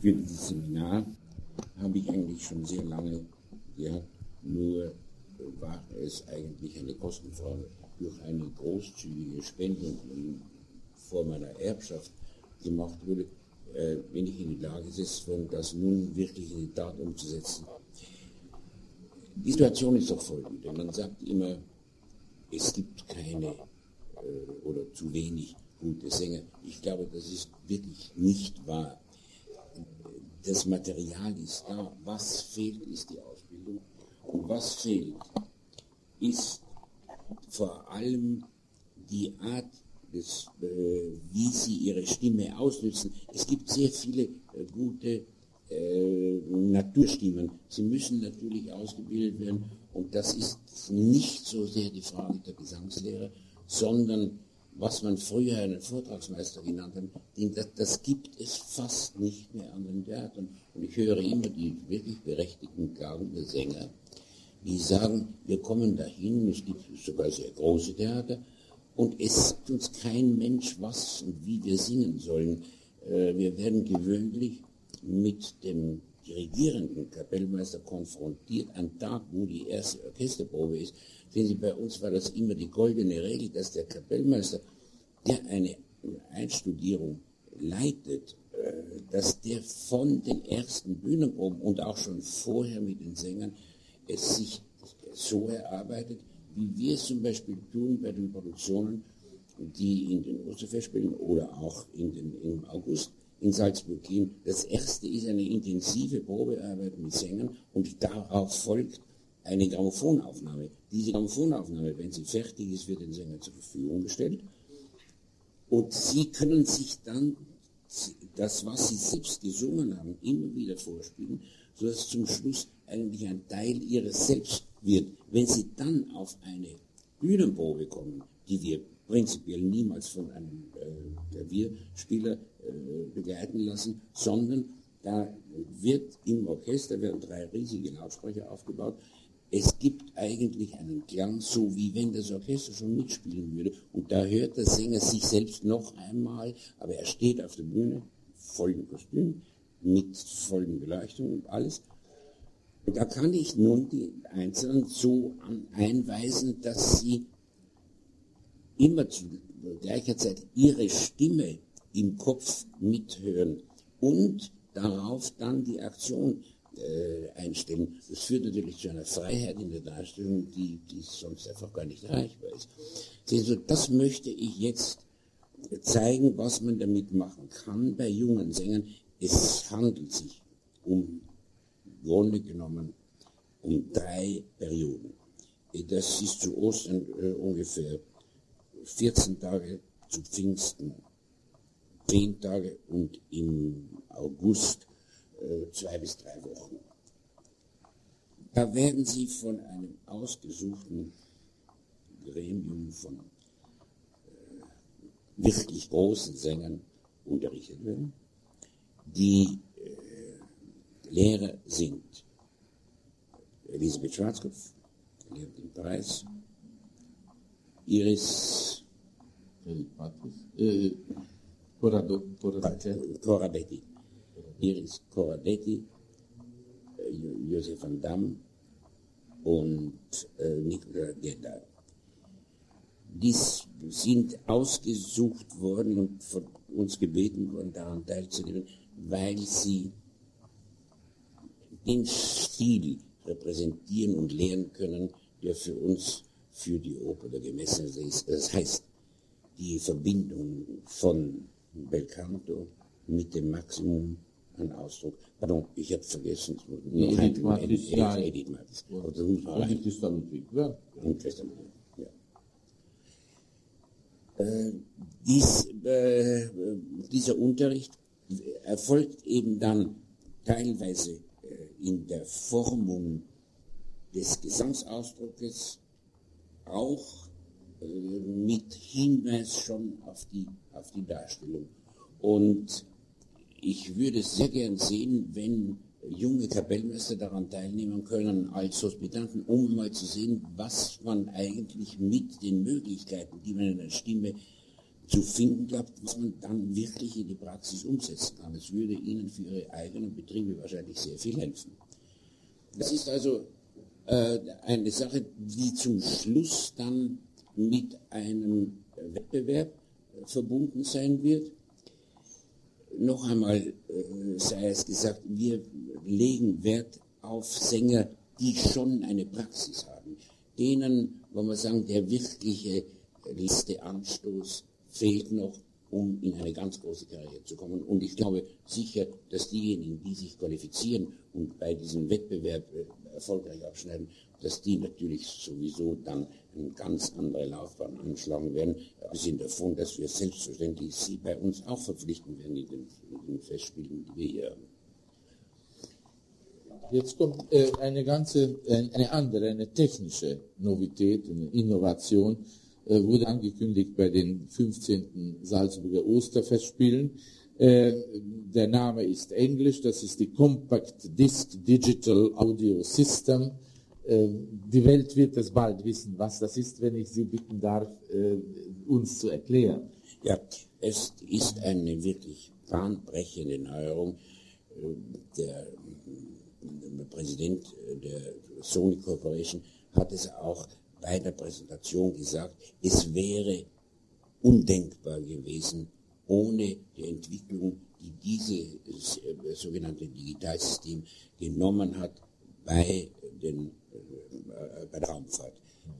Für dieses Seminar habe ich eigentlich schon sehr lange gehabt, nur war es eigentlich eine Kostenfrage. Durch eine großzügige Spende vor meiner Erbschaft gemacht wurde, äh, bin ich in die Lage gesetzt worden, das nun wirklich in die Tat umzusetzen. Die Situation ist doch folgende. Man sagt immer, es gibt keine äh, oder zu wenig gute Sänger. Ich glaube, das ist wirklich nicht wahr. Das Material ist da. Was fehlt, ist die Ausbildung. Und was fehlt, ist vor allem die Art, des, äh, wie sie ihre Stimme ausnützen. Es gibt sehr viele äh, gute äh, Naturstimmen. Sie müssen natürlich ausgebildet werden und das ist nicht so sehr die Frage der Gesangslehre, sondern was man früher einen Vortragsmeister genannt hat, das, gibt es fast nicht mehr an den Theatern. Und ich höre immer die wirklich berechtigten Klagen der Sänger, die sagen, wir kommen dahin, es gibt sogar sehr große Theater, und es sagt uns kein Mensch, was und wie wir singen sollen. Äh, wir werden gewöhnlich mit dem dirigierenden Kapellmeister konfrontiert, am Tag, wo die erste Orchesterprobe ist. Sehen Sie, bei uns war das immer die goldene Regel, dass der Kapellmeister, der eine Einstudierung leitet, äh, dass der von den ersten Bühnenproben und auch schon vorher mit den Sängern es sich so erarbeitet, wie wir es zum Beispiel tun bei den Produktionen, die in den Osterfestspielen oder auch in den, im August in Salzburg gehen. Das erste ist eine intensive Probearbeit mit Sängern und darauf folgt eine Grammophonaufnahme. Diese Grammophonaufnahme, wenn sie fertig ist, wird den Sängern zur Verfügung gestellt. Und sie können sich dann das, was sie selbst gesungen haben, immer wieder vorspielen, sodass zum Schluss eigentlich ein Teil ihres Selbst wird. Wenn sie dann auf eine Bühnenprobe kommen, die wir prinzipiell niemals von einem äh, Klavierspieler äh, begleiten lassen, sondern da wird im Orchester werden drei riesige Lautsprecher aufgebaut. Es gibt eigentlich einen Klang, so wie wenn das Orchester schon mitspielen würde. Und da hört der Sänger sich selbst noch einmal, aber er steht auf der Bühne, vollen Kostüm, mit vollen Beleuchtung und alles. Und da kann ich nun die Einzelnen so einweisen, dass sie immer zu gleicher Zeit ihre Stimme im Kopf mithören und darauf dann die Aktion äh, einstellen. Das führt natürlich zu einer Freiheit in der Darstellung, die, die sonst einfach gar nicht erreichbar ist. Also das möchte ich jetzt zeigen, was man damit machen kann bei jungen Sängern. Es handelt sich um Grunde genommen um drei Perioden. Das ist zu Ostern äh, ungefähr 14 Tage, zu Pfingsten 10 Tage und im August zwei bis drei Wochen. Da werden Sie von einem ausgesuchten Gremium von äh, wirklich großen Sängern unterrichtet werden, die Lehrer sind Elisabeth Schwarzkopf, lehrt in Paris, Iris äh, Coradetti, Iris Coradetti, äh, Josef van Damme und äh, Nicola Gedda. Dies sind ausgesucht worden und von uns gebeten worden, daran teilzunehmen, weil sie den Stil repräsentieren und lehren können, der für uns für die Oper der Gemessene ist. Das heißt, die Verbindung von Belcanto mit dem Maximum an Ausdruck. Pardon, ich habe vergessen. Noch Edith Matis, ja. Edith Matis. Oder Edith Testament, ja. Und Testament, ja. Äh, dies, äh, dieser Unterricht erfolgt eben dann teilweise in der Formung des Gesangsausdruckes auch äh, mit Hinweis schon auf die, auf die Darstellung. Und ich würde sehr gern sehen, wenn junge Kapellmeister daran teilnehmen können als Hospitanten, um mal zu sehen, was man eigentlich mit den Möglichkeiten, die man in der Stimme zu finden glaubt, was man dann wirklich in die Praxis umsetzen kann. Es würde Ihnen für Ihre eigenen Betriebe wahrscheinlich sehr viel helfen. Das ist also äh, eine Sache, die zum Schluss dann mit einem Wettbewerb verbunden sein wird. Noch einmal äh, sei es gesagt, wir legen Wert auf Sänger, die schon eine Praxis haben. Denen, wo man sagen, der wirkliche letzte Anstoß fehlt noch, um in eine ganz große Karriere zu kommen. Und ich glaube sicher, dass diejenigen, die sich qualifizieren und bei diesem Wettbewerb äh, erfolgreich abschneiden, dass die natürlich sowieso dann eine ganz andere Laufbahn anschlagen werden. Sind davon, dass wir selbstverständlich sie bei uns auch verpflichten werden in den, in den Festspielen, die wir hier haben. Jetzt kommt äh, eine ganze, äh, eine andere, eine technische Novität, eine Innovation, äh, wurde angekündigt bei den 15. Salzburger Osterfestspielen. Äh, der Name ist Englisch, das ist die Compact Disc Digital Audio System. Äh, die Welt wird es bald wissen, was das ist, wenn ich Sie bitten darf, äh, uns zu erklären. Ja, es ist eine wirklich bahnbrechende Neuerung. Äh, der Präsident der Sony Corporation hat es auch bei der Präsentation gesagt, es wäre undenkbar gewesen, ohne die Entwicklung, die dieses sogenannte Digitalsystem genommen hat bei, den, äh, bei der Raumfahrt.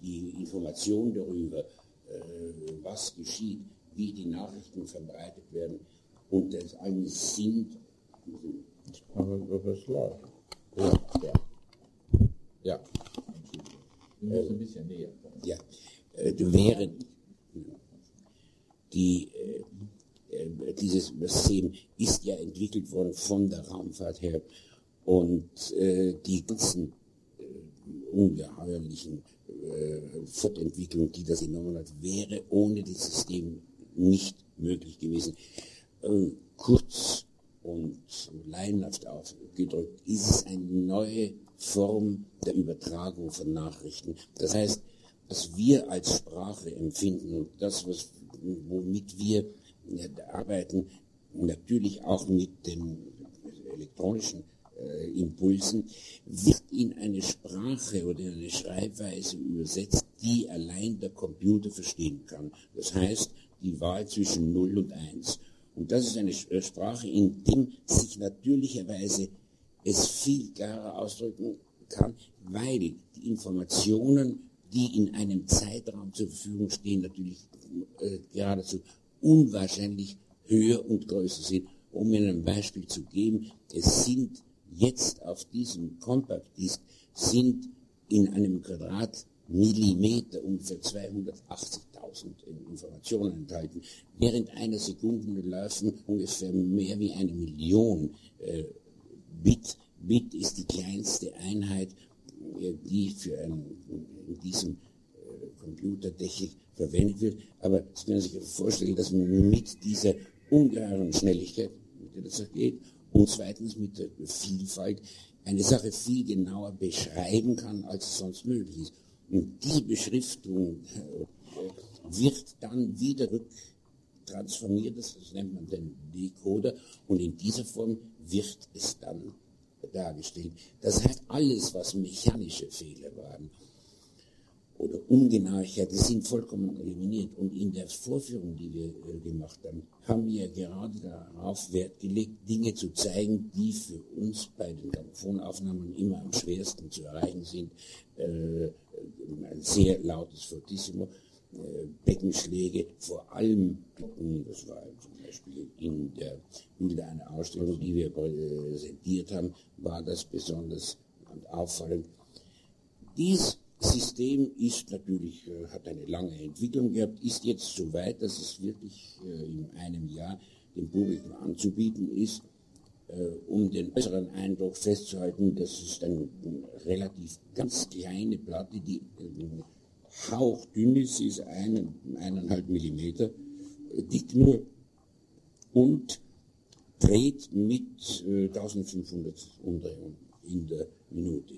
Die Information darüber, äh, was geschieht, wie die Nachrichten verbreitet werden und das alles sind. Aber das läuft. Ja, ja. Ja. Müssen ein bisschen näher kommen. Ja, äh, wäre die, äh, äh, dieses System ist ja entwickelt worden von der Raumfahrt her und äh, die ganzen äh, ungeheuerlichen äh, Fortentwicklungen, die das genommen hat, wäre ohne das System nicht möglich gewesen. Äh, kurz und laienhaft ausgedrückt, ist es eine neue Form der Übertragung von Nachrichten. Das heißt, was wir als Sprache empfinden und das, was, womit wir arbeiten, natürlich auch mit den elektronischen äh, Impulsen, wird in eine Sprache oder in eine Schreibweise übersetzt, die allein der Computer verstehen kann. Das heißt, die Wahl zwischen 0 und 1. Und das ist eine äh, Sprache, in dem sich natürlicherweise es viel klarer ausdrücken kann, weil die Informationen, die in einem Zeitraum zur Verfügung stehen, natürlich äh, geradezu unwahrscheinlich höher und größer sind. Um Ihnen ein Beispiel zu geben, es sind jetzt auf diesem Compact Disc sind in einem Quadratmillimeter ungefähr 280.000 Informationen enthalten. Während einer Sekunde laufen ungefähr mehr wie eine Million äh, Bit. Bit ist die kleinste Einheit, äh, die für einen, in diesem äh, Computertechnik verwendet wird. Aber Sie können sich vorstellen, dass man mit dieser ungeheuren Schnelligkeit, mit der das geht, und zweitens mit der Vielfalt eine Sache viel genauer beschreiben kann, als es sonst möglich ist. Und diese Beschriftung äh, wird dann wieder rücktransformiert, das nennt man den Decoder, und in dieser Form wird es dann dargestellt. Das heißt, alles, was mechanische Fehler waren oder Ungenauigkeiten, sind vollkommen eliminiert. Und in der Vorführung, die wir äh, gemacht haben, haben wir gerade darauf Wert gelegt, Dinge zu zeigen, die für uns bei den Grammophonaufnahmen immer am schwersten zu erreichen sind. Äh, ein sehr lautes Fortissimo, äh, Beckenschläge, vor allem, das war zum Beispiel in der Bilder einer Ausstellung, die wir präsentiert haben, war das besonders auffallend. Dies System ist natürlich, äh, hat eine lange Entwicklung gehabt, ist jetzt so weit, dass es wirklich äh, in einem Jahr dem Publikum anzubieten ist, äh, um den besseren Eindruck festzuhalten, das ist eine relativ ganz kleine Platte, die hauchdünn ist, ist einen, eineinhalb Millimeter dick nur und dreht mit äh, 1500 Umdrehungen in der Minute.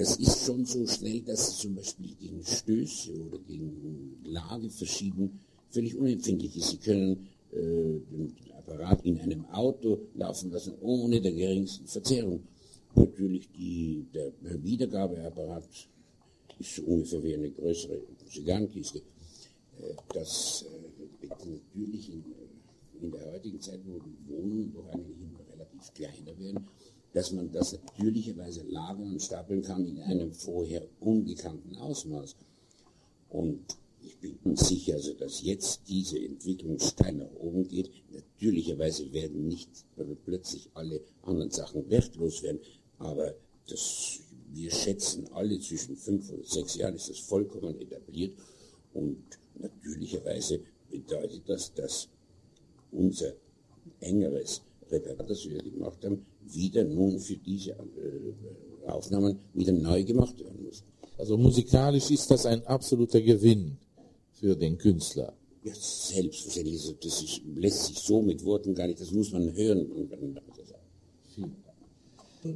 Das ist schon so schnell, dass es zum Beispiel gegen Stöße oder gegen Lageverschiebungen völlig unempfindlich ist. Sie können äh, den Apparat in einem Auto laufen lassen, ohne der geringsten Verzerrung. Natürlich die, der Wiedergabeapparat ist so ungefähr wie eine größere Zigarrenkiste. Äh, das äh, wird natürlich in, in, der heutigen Zeit, wo die Wohnungen doch eigentlich immer relativ kleiner werden, dass man das natürlicherweise lagern und stapeln kann in einem vorher ungekannten Ausmaß. Und ich bin sicher, also, dass jetzt diese Entwicklung steil nach oben geht. Natürlicherweise werden nicht plötzlich alle anderen Sachen wertlos werden, aber das, wir schätzen alle zwischen fünf und sechs Jahren ist das vollkommen etabliert und natürlicherweise bedeutet das, dass unser engeres Repertoire, das wir gemacht haben, wieder nun für diese äh, Aufnahmen wieder neu gemacht werden muss. Also musikalisch ist das ein absoluter Gewinn für den Künstler. Ja, selbstverständlich. Also das ist, lässt sich so mit Worten gar nicht, das muss man hören.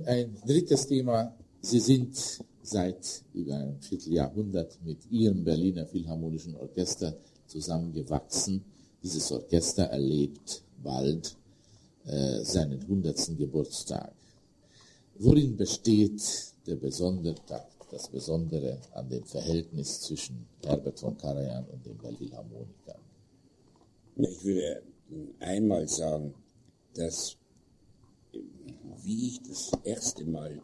Ein drittes Thema. Sie sind seit über einem Vierteljahrhundert mit Ihrem Berliner Philharmonischen Orchester zusammengewachsen. Dieses Orchester erlebt bald seinen 100. Geburtstag. Worin besteht der besondere, das Besondere an dem Verhältnis zwischen Herbert von Karajan und den Philharmonikern? Ich würde einmal sagen, dass wie ich das erste Mal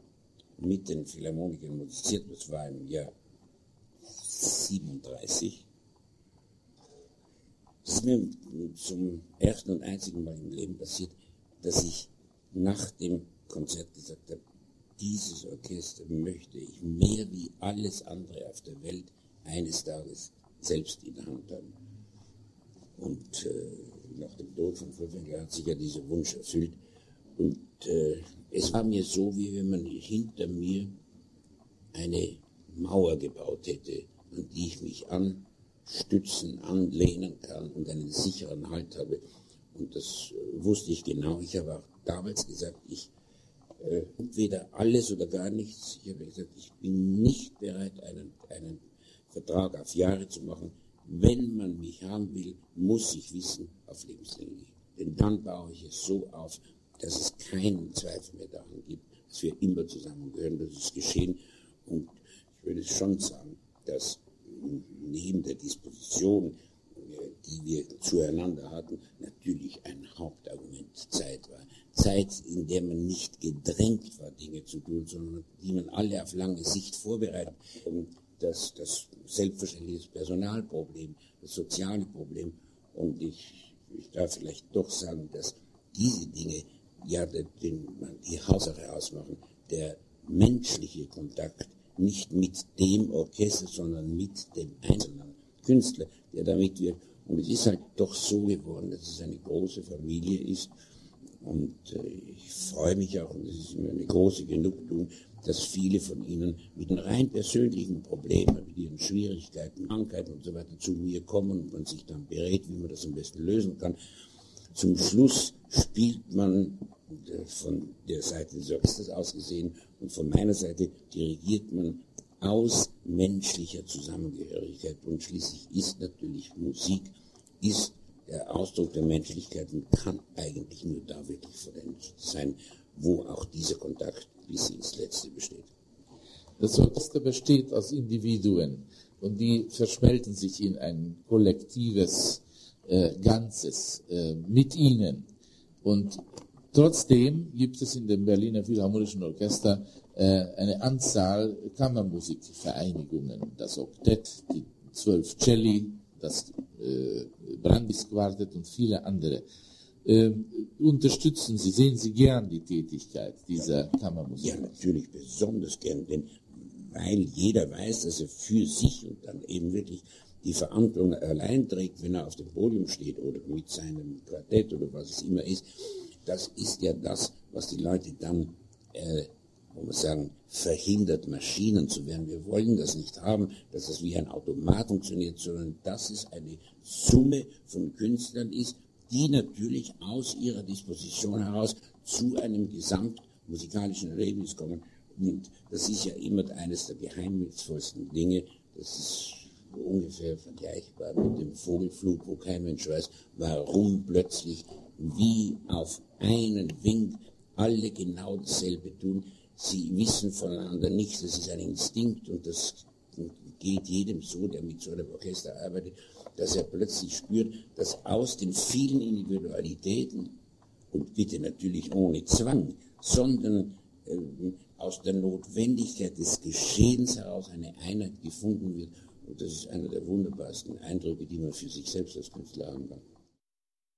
mit den Philharmonikern musiziert, das war im Jahr 37, das ist mir zum ersten und einzigen Mal im Leben passiert, dass ich nach dem Konzert gesagt habe, dieses Orchester möchte ich mehr wie alles andere auf der Welt eines Tages selbst in der Hand haben. Und äh, nach dem Tod von Furtwängler hat sich ja dieser Wunsch erfüllt. Und äh, es war mir so, wie wenn man hinter mir eine Mauer gebaut hätte, an die ich mich anstützen, anlehnen kann und einen sicheren Halt habe. Und das äh, wusste ich genau. Ich habe auch damals gesagt, ich äh, entweder alles oder gar nichts. Ich habe gesagt, ich bin nicht bereit, einen, einen Vertrag auf Jahre zu machen. Wenn man mich haben will, muss ich wissen, auf Lebenslänglich. Denn dann baue ich es so auf, dass es keinen Zweifel mehr daran gibt, dass wir immer zusammengehören. Das ist geschehen. Und ich würde schon sagen, dass neben der Disposition, die wir zueinander hatten, natürlich ein Hauptargument Zeit war. Zeit, in der man nicht gedrängt war, Dinge zu tun, sondern die man alle auf lange Sicht vorbereitet. Und das, das selbstverständliche Personalproblem, das soziale Problem. Und ich, ich darf vielleicht doch sagen, dass diese Dinge ja den, die Hauptsache ausmachen. Der menschliche Kontakt nicht mit dem Orchester, sondern mit dem einzelnen Künstler, der da mitwirkt. Und es ist halt doch so geworden, dass es eine große Familie ist. Und äh, ich freue mich auch, und es ist mir eine große Genugtuung, dass viele von Ihnen mit den rein persönlichen Problemen, mit ihren Schwierigkeiten, Krankheiten und so weiter zu mir kommen und man sich dann berät, wie man das am besten lösen kann. Zum Schluss spielt man äh, von der Seite des Orchesters aus gesehen und von meiner Seite dirigiert man aus menschlicher Zusammengehörigkeit. Und schließlich ist natürlich Musik, ist der Ausdruck der Menschlichkeit und kann eigentlich nur da wirklich vollendet sein, wo auch dieser Kontakt bis ins Letzte besteht. Das Orchester besteht aus Individuen und die verschmelzen sich in ein kollektives äh, Ganzes äh, mit ihnen. Und trotzdem gibt es in dem Berliner Philharmonischen Orchester äh, eine Anzahl Kammermusikvereinigungen. Das Oktett, die zwölf Celli, das äh, Brandis Quartett und viele andere. Ähm, unterstützen Sie, sehen Sie gern die Tätigkeit dieser Kammermusik? Ja, natürlich besonders gern, denn weil jeder weiß, dass er für sich und dann eben wirklich die Verantwortung allein trägt, wenn er auf dem Podium steht oder mit seinem Quartett oder was es immer ist, das ist ja das, was die Leute dann, äh, man sagen, verhindert, Maschinen zu werden. Wir wollen das nicht haben, dass das wie ein Automat funktioniert, sondern dass es eine Summe von Künstlern ist, die natürlich aus ihrer Disposition heraus zu einem gesamtmusikalischen Erlebnis kommen. Und das ist ja immer eines der geheimnisvollsten Dinge. Das ist ungefähr vergleichbar mit dem Vogelflug, wo kein Mensch weiß, warum plötzlich wie auf einen Wink alle genau dasselbe tun. Sie wissen voneinander nichts, das ist ein Instinkt und das geht jedem so, der mit so einem Orchester arbeitet, dass er plötzlich spürt, dass aus den vielen Individualitäten, und bitte natürlich ohne Zwang, sondern äh, aus der Notwendigkeit des Geschehens heraus eine Einheit gefunden wird. Und das ist einer der wunderbarsten Eindrücke, die man für sich selbst als Künstler haben kann.